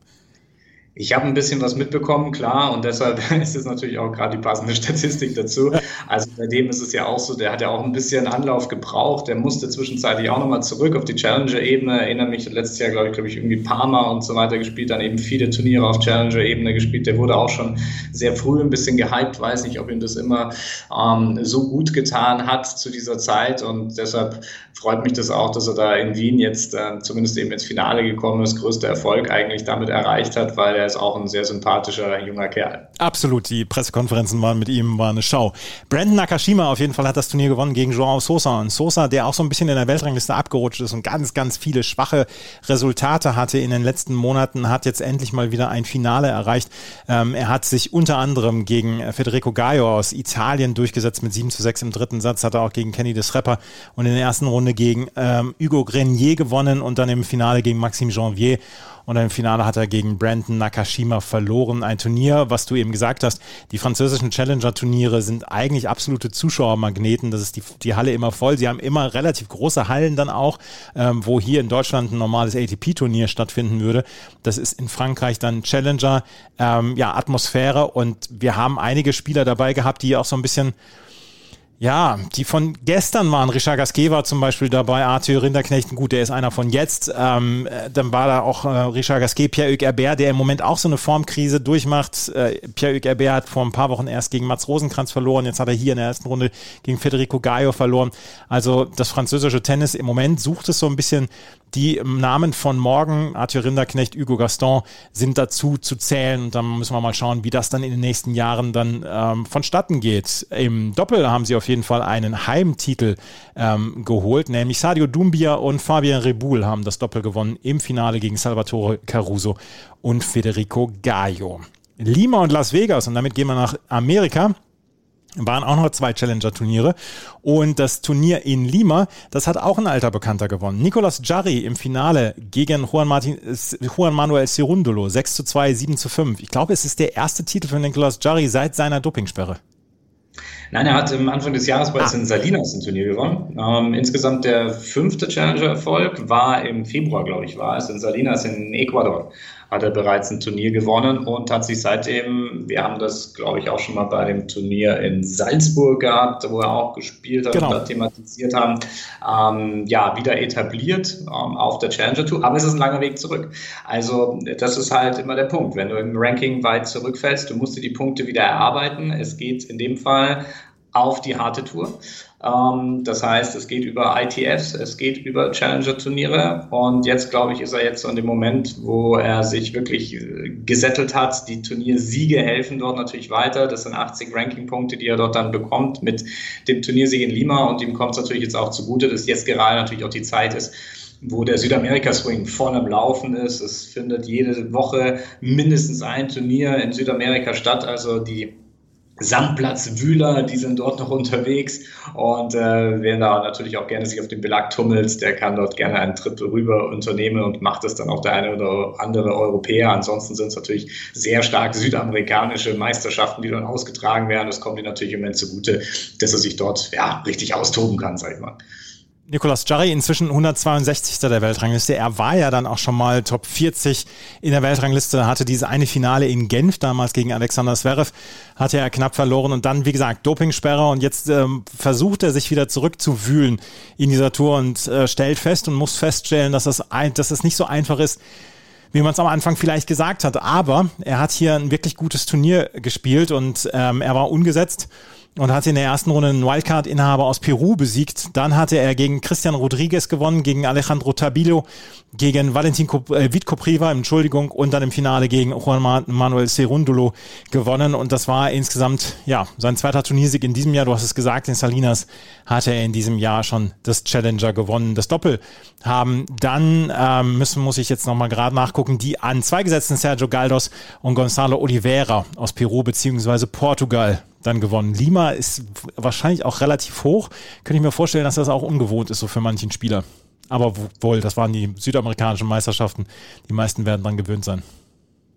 B: Ich habe ein bisschen was mitbekommen, klar, und deshalb [LAUGHS] ist es natürlich auch gerade die passende [LAUGHS] Statistik dazu. Also bei dem ist es ja auch so, der hat ja auch ein bisschen Anlauf gebraucht, der musste zwischenzeitlich auch nochmal zurück auf die Challenger-Ebene. Erinnere mich, letztes Jahr, glaube ich, glaube ich, irgendwie Parma und so weiter gespielt, dann eben viele Turniere auf Challenger-Ebene gespielt. Der wurde auch schon sehr früh ein bisschen gehypt, weiß nicht, ob ihm das immer ähm, so gut getan hat zu dieser Zeit und deshalb freut mich das auch, dass er da in Wien jetzt äh, zumindest eben ins Finale gekommen ist, größter Erfolg eigentlich damit erreicht hat, weil er ist auch ein sehr sympathischer junger Kerl.
A: Absolut, die Pressekonferenzen waren mit ihm, war eine Schau. Brandon Nakashima auf jeden Fall hat das Turnier gewonnen gegen Joao Sosa. Und Sosa, der auch so ein bisschen in der Weltrangliste abgerutscht ist und ganz, ganz viele schwache Resultate hatte in den letzten Monaten, hat jetzt endlich mal wieder ein Finale erreicht. Ähm, er hat sich unter anderem gegen Federico Gaio aus Italien durchgesetzt mit 7 zu 6 im dritten Satz, hat er auch gegen Kenny Desrepper und in der ersten Runde gegen ähm, Hugo Grenier gewonnen und dann im Finale gegen Maxime Janvier. Und im Finale hat er gegen Brandon Nakashima verloren. Ein Turnier, was du eben gesagt hast, die französischen Challenger-Turniere sind eigentlich absolute Zuschauermagneten. Das ist die, die Halle immer voll. Sie haben immer relativ große Hallen dann auch, ähm, wo hier in Deutschland ein normales ATP-Turnier stattfinden würde. Das ist in Frankreich dann Challenger, ähm, ja, Atmosphäre. Und wir haben einige Spieler dabei gehabt, die auch so ein bisschen ja, die von gestern waren. Richard Gasquet war zum Beispiel dabei, Arthur Rinderknecht, gut, der ist einer von jetzt. Ähm, dann war da auch äh, Richard Gasquet, Pierre-Hugues Herbert, der im Moment auch so eine Formkrise durchmacht. Äh, Pierre-Hugues Herbert hat vor ein paar Wochen erst gegen Mats Rosenkranz verloren, jetzt hat er hier in der ersten Runde gegen Federico Gaio verloren. Also das französische Tennis im Moment sucht es so ein bisschen die Namen von morgen, Arthur Rinderknecht, Hugo Gaston, sind dazu zu zählen. Und dann müssen wir mal schauen, wie das dann in den nächsten Jahren dann ähm, vonstatten geht. Im Doppel haben sie auf jeden Fall einen Heimtitel ähm, geholt, nämlich Sadio Dumbia und Fabian Rebul haben das Doppel gewonnen im Finale gegen Salvatore Caruso und Federico Gaio. Lima und Las Vegas und damit gehen wir nach Amerika waren auch noch zwei Challenger-Turniere. Und das Turnier in Lima, das hat auch ein alter Bekannter gewonnen. Nicolas Jarry im Finale gegen Juan, Martin, Juan Manuel Cerundolo. 6 zu 2, 7 zu 5. Ich glaube, es ist der erste Titel für Nicolas Jarry seit seiner Dopingsperre.
B: Nein, er hat am Anfang des Jahres bereits ah. in Salinas ein Turnier gewonnen. Ähm, insgesamt der fünfte Challenger-Erfolg war im Februar, glaube ich, war es in Salinas in Ecuador hat er bereits ein Turnier gewonnen und hat sich seitdem, wir haben das, glaube ich, auch schon mal bei dem Turnier in Salzburg gehabt, wo er auch gespielt hat genau. und thematisiert haben, ähm, ja, wieder etabliert ähm, auf der Challenger Tour. Aber es ist ein langer Weg zurück. Also, das ist halt immer der Punkt. Wenn du im Ranking weit zurückfällst, du musst dir die Punkte wieder erarbeiten. Es geht in dem Fall auf die harte Tour. Ähm, das heißt, es geht über ITFs, es geht über Challenger-Turniere und jetzt, glaube ich, ist er jetzt so in dem Moment, wo er sich wirklich äh, gesettelt hat. Die Turniersiege helfen dort natürlich weiter. Das sind 80 Ranking-Punkte, die er dort dann bekommt mit dem Turniersieg in Lima und ihm kommt es natürlich jetzt auch zugute, dass jetzt gerade natürlich auch die Zeit ist, wo der Südamerika-Swing vorne am Laufen ist. Es findet jede Woche mindestens ein Turnier in Südamerika statt. Also die Sandplatzwühler, die sind dort noch unterwegs und äh, wer da natürlich auch gerne sich auf dem Belag tummelt, der kann dort gerne einen Trip rüber unternehmen und macht es dann auch der eine oder andere Europäer. Ansonsten sind es natürlich sehr stark südamerikanische Meisterschaften, die dann ausgetragen werden. Das kommt ihm natürlich im Moment zugute, dass er sich dort ja richtig austoben kann, sag ich mal.
A: Nicolas Jarry inzwischen 162. der Weltrangliste. Er war ja dann auch schon mal Top 40 in der Weltrangliste, hatte diese eine Finale in Genf damals gegen Alexander Zverev, hatte er knapp verloren und dann, wie gesagt, Dopingsperre und jetzt ähm, versucht er sich wieder zurückzuwühlen in dieser Tour und äh, stellt fest und muss feststellen, dass es, ein, dass es nicht so einfach ist, wie man es am Anfang vielleicht gesagt hat. Aber er hat hier ein wirklich gutes Turnier gespielt und ähm, er war ungesetzt und hat in der ersten Runde einen Wildcard-Inhaber aus Peru besiegt. Dann hatte er gegen Christian Rodriguez gewonnen, gegen Alejandro Tabilo, gegen Valentin äh, Vitkopriva, Entschuldigung, und dann im Finale gegen Juan Manuel Cerundolo gewonnen. Und das war insgesamt, ja, sein zweiter Turniersieg in diesem Jahr. Du hast es gesagt, in Salinas hatte er in diesem Jahr schon das Challenger gewonnen. Das Doppel haben dann, ähm, müssen, muss ich jetzt nochmal gerade nachgucken, die an zwei gesetzten Sergio Galdos und Gonzalo Oliveira aus Peru beziehungsweise Portugal dann gewonnen. Lima ist wahrscheinlich auch relativ hoch. Könnte ich mir vorstellen, dass das auch ungewohnt ist, so für manchen Spieler. Aber wohl, das waren die südamerikanischen Meisterschaften. Die meisten werden dann gewöhnt sein.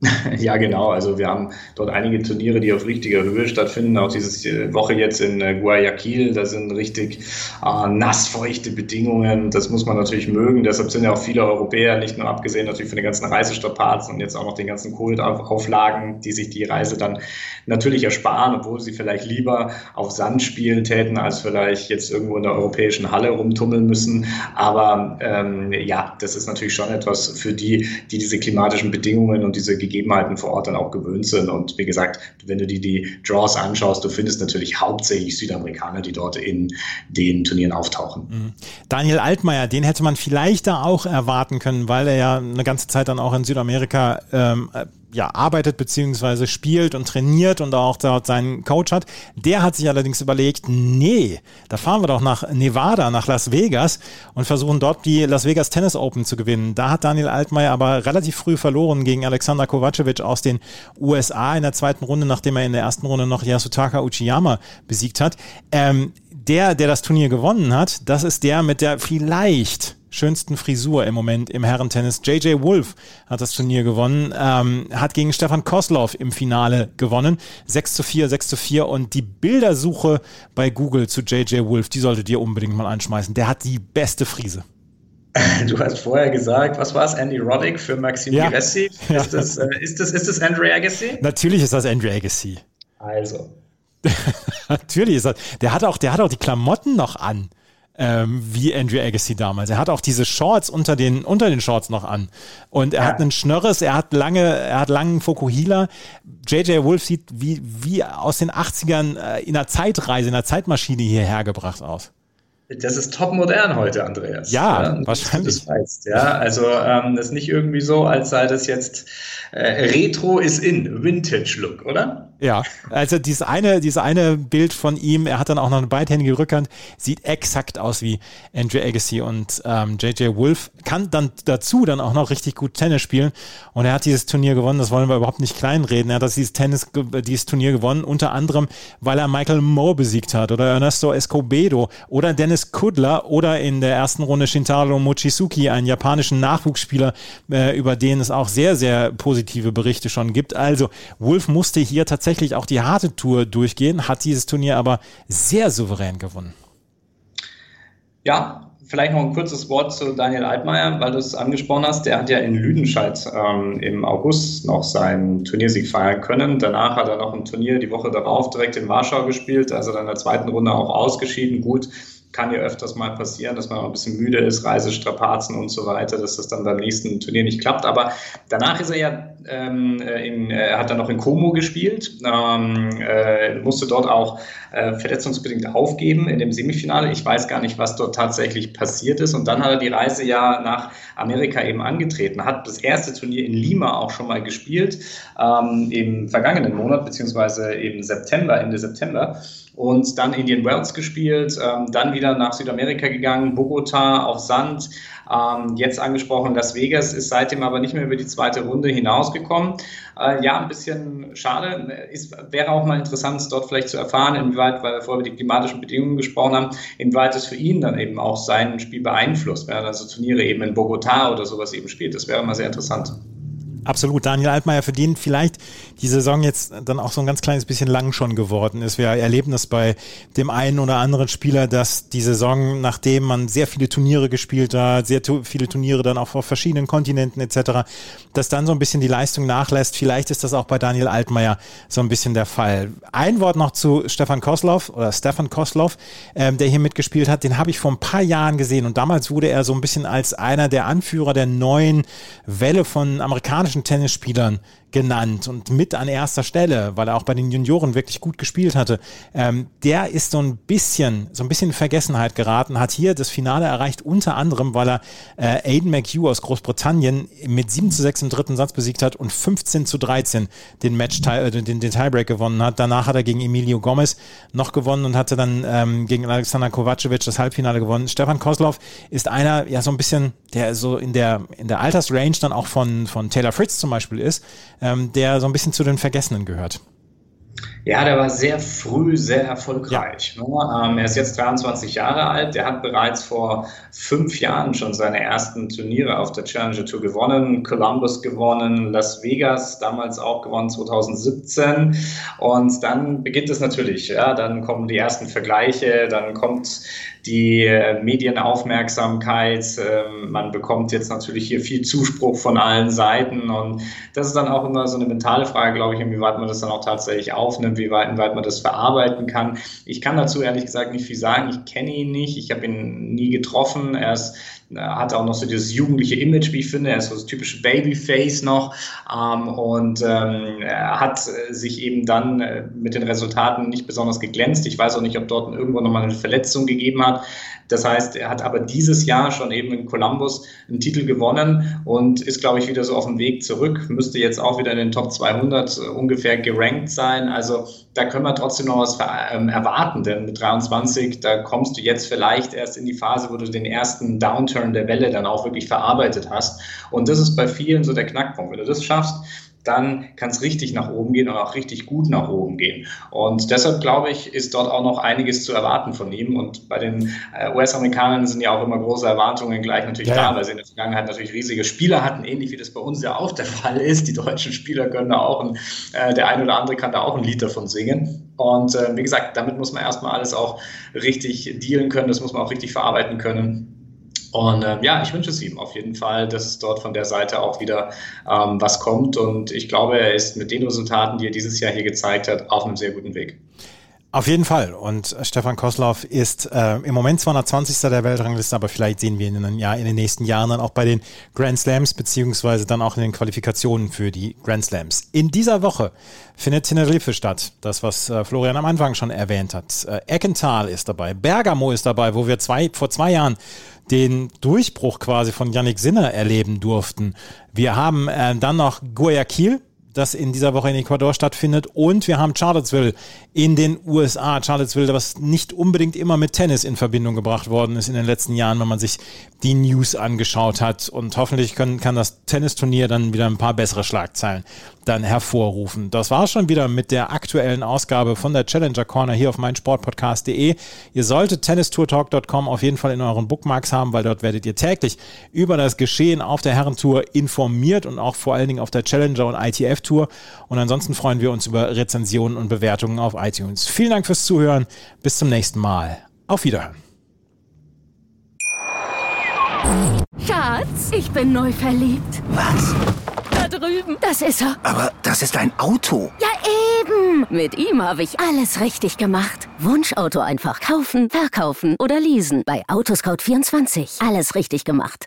A: [LAUGHS]
B: Ja, genau. Also wir haben dort einige Turniere, die auf richtiger Höhe stattfinden. Auch diese äh, Woche jetzt in äh, Guayaquil, da sind richtig äh, nassfeuchte Bedingungen. Das muss man natürlich mögen. Deshalb sind ja auch viele Europäer, nicht nur abgesehen natürlich von den ganzen Reisestrapazen und jetzt auch noch den ganzen Kohlenauflagen, die sich die Reise dann natürlich ersparen, obwohl sie vielleicht lieber auf Sand spielen täten, als vielleicht jetzt irgendwo in der europäischen Halle rumtummeln müssen. Aber ähm, ja, das ist natürlich schon etwas für die, die diese klimatischen Bedingungen und diese Gegebenheiten vor Ort dann auch gewöhnt sind. Und wie gesagt, wenn du dir die Draws anschaust, du findest natürlich hauptsächlich Südamerikaner, die dort in den Turnieren auftauchen. Mhm.
A: Daniel Altmaier, den hätte man vielleicht da auch erwarten können, weil er ja eine ganze Zeit dann auch in Südamerika ähm, ja, arbeitet beziehungsweise spielt und trainiert und auch dort seinen Coach hat. Der hat sich allerdings überlegt, nee, da fahren wir doch nach Nevada, nach Las Vegas und versuchen dort die Las Vegas Tennis Open zu gewinnen. Da hat Daniel Altmaier aber relativ früh verloren gegen Alexander Kovacevic aus den USA in der zweiten Runde, nachdem er in der ersten Runde noch Yasutaka Uchiyama besiegt hat. Ähm, der, der das Turnier gewonnen hat, das ist der mit der vielleicht schönsten Frisur im Moment im Herrentennis. JJ Wolf hat das Turnier gewonnen, ähm, hat gegen Stefan Kosloff im Finale gewonnen. 6 zu 4, 6 zu 4 und die Bildersuche bei Google zu JJ Wolf, die solltet ihr unbedingt mal anschmeißen. Der hat die beste Frise. [LAUGHS]
B: Du hast vorher gesagt, was war es, Andy Roddick für Maxim ja. Ja. [LAUGHS] Ist, das, äh, ist, das, ist das Andre Agassi?
A: Natürlich ist das Andre Agassi.
B: Also. [LAUGHS]
A: Natürlich ist das. Der hat auch, der hat auch die Klamotten noch an ähm, wie Andrew Agassi damals. Er hat auch diese Shorts unter den, unter den Shorts noch an. Und er ja. hat einen Schnörres, er hat lange, er hat langen Fokuhila. JJ Wolf sieht wie, wie aus den 80ern äh, in einer Zeitreise, in einer Zeitmaschine hierher gebracht aus.
B: Das ist top modern heute, Andreas.
A: Ja, ja wahrscheinlich.
B: Das weißt, ja, also ähm, das ist nicht irgendwie so, als sei das jetzt äh, Retro ist in, Vintage Look, oder?
A: Ja, also dieses eine, dieses eine Bild von ihm, er hat dann auch noch eine beidhändige Rückhand, sieht exakt aus wie Andrew Agassi und ähm, JJ Wolf, kann dann dazu dann auch noch richtig gut Tennis spielen und er hat dieses Turnier gewonnen, das wollen wir überhaupt nicht kleinreden, er hat dieses Tennis, dieses Turnier gewonnen, unter anderem, weil er Michael Moore besiegt hat oder Ernesto Escobedo oder Dennis Kudler oder in der ersten Runde Shintaro Mochizuki, einen japanischen Nachwuchsspieler, äh, über den es auch sehr, sehr positive Berichte schon gibt. Also Wolf musste hier tatsächlich tatsächlich auch die harte Tour durchgehen, hat dieses Turnier aber sehr souverän gewonnen.
B: Ja, vielleicht noch ein kurzes Wort zu Daniel Altmaier, weil du es angesprochen hast. Der hat ja in Lüdenscheid ähm, im August noch seinen Turniersieg feiern können. Danach hat er noch ein Turnier die Woche darauf direkt in Warschau gespielt, also dann in der zweiten Runde auch ausgeschieden. Gut, kann ja öfters mal passieren, dass man auch ein bisschen müde ist, Reisestrapazen und so weiter, dass das dann beim nächsten Turnier nicht klappt. Aber danach ist er ja, ähm, in, äh, hat er noch in Como gespielt, ähm, äh, musste dort auch äh, verletzungsbedingt aufgeben in dem Semifinale. Ich weiß gar nicht, was dort tatsächlich passiert ist. Und dann hat er die Reise ja nach Amerika eben angetreten, hat das erste Turnier in Lima auch schon mal gespielt, ähm, im vergangenen Monat, beziehungsweise im September, Ende September und dann Indian Wells gespielt, ähm, dann wieder nach Südamerika gegangen, Bogota auf Sand, ähm, jetzt angesprochen Las Vegas, ist seitdem aber nicht mehr über die zweite Runde hinausgekommen. Äh, ja, ein bisschen schade. Ist, wäre auch mal interessant, dort vielleicht zu erfahren, inwieweit, weil wir vorher über die klimatischen Bedingungen gesprochen haben, inwieweit es für ihn dann eben auch sein Spiel beeinflusst, wenn er dann so Turniere eben in Bogota oder sowas eben spielt. Das wäre mal sehr interessant.
A: Absolut. Daniel Altmaier, für den vielleicht die Saison jetzt dann auch so ein ganz kleines bisschen lang schon geworden ist. Wir erleben das bei dem einen oder anderen Spieler, dass die Saison, nachdem man sehr viele Turniere gespielt hat, sehr viele Turniere dann auch auf verschiedenen Kontinenten etc., dass dann so ein bisschen die Leistung nachlässt. Vielleicht ist das auch bei Daniel Altmaier so ein bisschen der Fall. Ein Wort noch zu Stefan Koslov oder Stefan Koslov, ähm, der hier mitgespielt hat. Den habe ich vor ein paar Jahren gesehen und damals wurde er so ein bisschen als einer der Anführer der neuen Welle von amerikanischen Tennisspielern genannt und mit an erster Stelle, weil er auch bei den Junioren wirklich gut gespielt hatte. Ähm, der ist so ein bisschen, so ein bisschen in Vergessenheit geraten, hat hier das Finale erreicht, unter anderem, weil er äh, Aiden McHugh aus Großbritannien mit 7 zu 6 im dritten Satz besiegt hat und 15 zu 13 den Match, äh, den, den Tiebreak gewonnen hat. Danach hat er gegen Emilio Gomez noch gewonnen und hatte dann ähm, gegen Alexander Kovacevic das Halbfinale gewonnen. Stefan Koslov ist einer, ja, so ein bisschen, der so in der, in der Altersrange dann auch von, von Taylor Fritz zum Beispiel ist ähm, der so ein bisschen zu den Vergessenen gehört.
B: Ja, der war sehr früh sehr erfolgreich. Ja. Ne? Ähm, er ist jetzt 23 Jahre alt. Der hat bereits vor fünf Jahren schon seine ersten Turniere auf der Challenger Tour gewonnen. Columbus gewonnen, Las Vegas damals auch gewonnen 2017. Und dann beginnt es natürlich. Ja, dann kommen die ersten Vergleiche, dann kommt die äh, Medienaufmerksamkeit. Ähm, man bekommt jetzt natürlich hier viel Zuspruch von allen Seiten und das ist dann auch immer so eine mentale Frage, glaube ich, inwieweit man das dann auch tatsächlich aufnimmt, wie weit, inwieweit man das verarbeiten kann. Ich kann dazu ehrlich gesagt nicht viel sagen. Ich kenne ihn nicht, ich habe ihn nie getroffen. Er ist hat auch noch so dieses jugendliche Image, wie ich finde. Er ist so das typische Babyface noch. Ähm, und ähm, er hat sich eben dann äh, mit den Resultaten nicht besonders geglänzt. Ich weiß auch nicht, ob dort irgendwo nochmal eine Verletzung gegeben hat. Das heißt, er hat aber dieses Jahr schon eben in Columbus einen Titel gewonnen und ist, glaube ich, wieder so auf dem Weg zurück. Müsste jetzt auch wieder in den Top 200 äh, ungefähr gerankt sein. Also da können wir trotzdem noch was ähm, erwarten, denn mit 23, da kommst du jetzt vielleicht erst in die Phase, wo du den ersten Downturn der Welle dann auch wirklich verarbeitet hast. Und das ist bei vielen so der Knackpunkt. Wenn du das schaffst, dann kann es richtig nach oben gehen und auch richtig gut nach oben gehen. Und deshalb glaube ich, ist dort auch noch einiges zu erwarten von ihm. Und bei den äh, US-Amerikanern sind ja auch immer große Erwartungen gleich natürlich ja. da, weil sie in der Vergangenheit natürlich riesige Spieler hatten, ähnlich wie das bei uns ja auch der Fall ist. Die deutschen Spieler können da auch, ein, äh, der eine oder andere kann da auch ein Lied davon singen. Und äh, wie gesagt, damit muss man erstmal alles auch richtig dealen können, das muss man auch richtig verarbeiten können. Und äh, ja, ich wünsche es ihm auf jeden Fall, dass dort von der Seite auch wieder ähm, was kommt. Und ich glaube, er ist mit den Resultaten, die er dieses Jahr hier gezeigt hat, auf einem sehr guten Weg.
A: Auf jeden Fall. Und Stefan Kosloff ist äh, im Moment 220. der Weltrangliste, aber vielleicht sehen wir ihn in, ja, in den nächsten Jahren dann auch bei den Grand Slams, beziehungsweise dann auch in den Qualifikationen für die Grand Slams. In dieser Woche findet Tenerife statt. Das, was äh, Florian am Anfang schon erwähnt hat. Äh, Eckental ist dabei, Bergamo ist dabei, wo wir zwei, vor zwei Jahren den Durchbruch quasi von Yannick Sinner erleben durften. Wir haben äh, dann noch Guayaquil, das in dieser Woche in Ecuador stattfindet. Und wir haben Charlottesville in den USA. Charlottesville, was nicht unbedingt immer mit Tennis in Verbindung gebracht worden ist in den letzten Jahren, wenn man sich die News angeschaut hat. Und hoffentlich können, kann das Tennisturnier dann wieder ein paar bessere Schlagzeilen dann hervorrufen. Das war schon wieder mit der aktuellen Ausgabe von der Challenger Corner hier auf meinsportpodcast.de. Ihr solltet tennistourtalk.com auf jeden Fall in euren Bookmarks haben, weil dort werdet ihr täglich über das Geschehen auf der Herrentour informiert und auch vor allen Dingen auf der Challenger und ITF Tour. Und ansonsten freuen wir uns über Rezensionen und Bewertungen auf iTunes. Vielen Dank fürs Zuhören. Bis zum nächsten Mal. Auf Wiederhören.
F: Schatz, ich bin neu verliebt.
G: Was?
F: Da drüben. Das ist er.
G: Aber das ist ein Auto.
F: Ja, eben. Mit ihm habe ich alles richtig gemacht. Wunschauto einfach kaufen, verkaufen oder leasen. Bei Autoscout24. Alles richtig gemacht.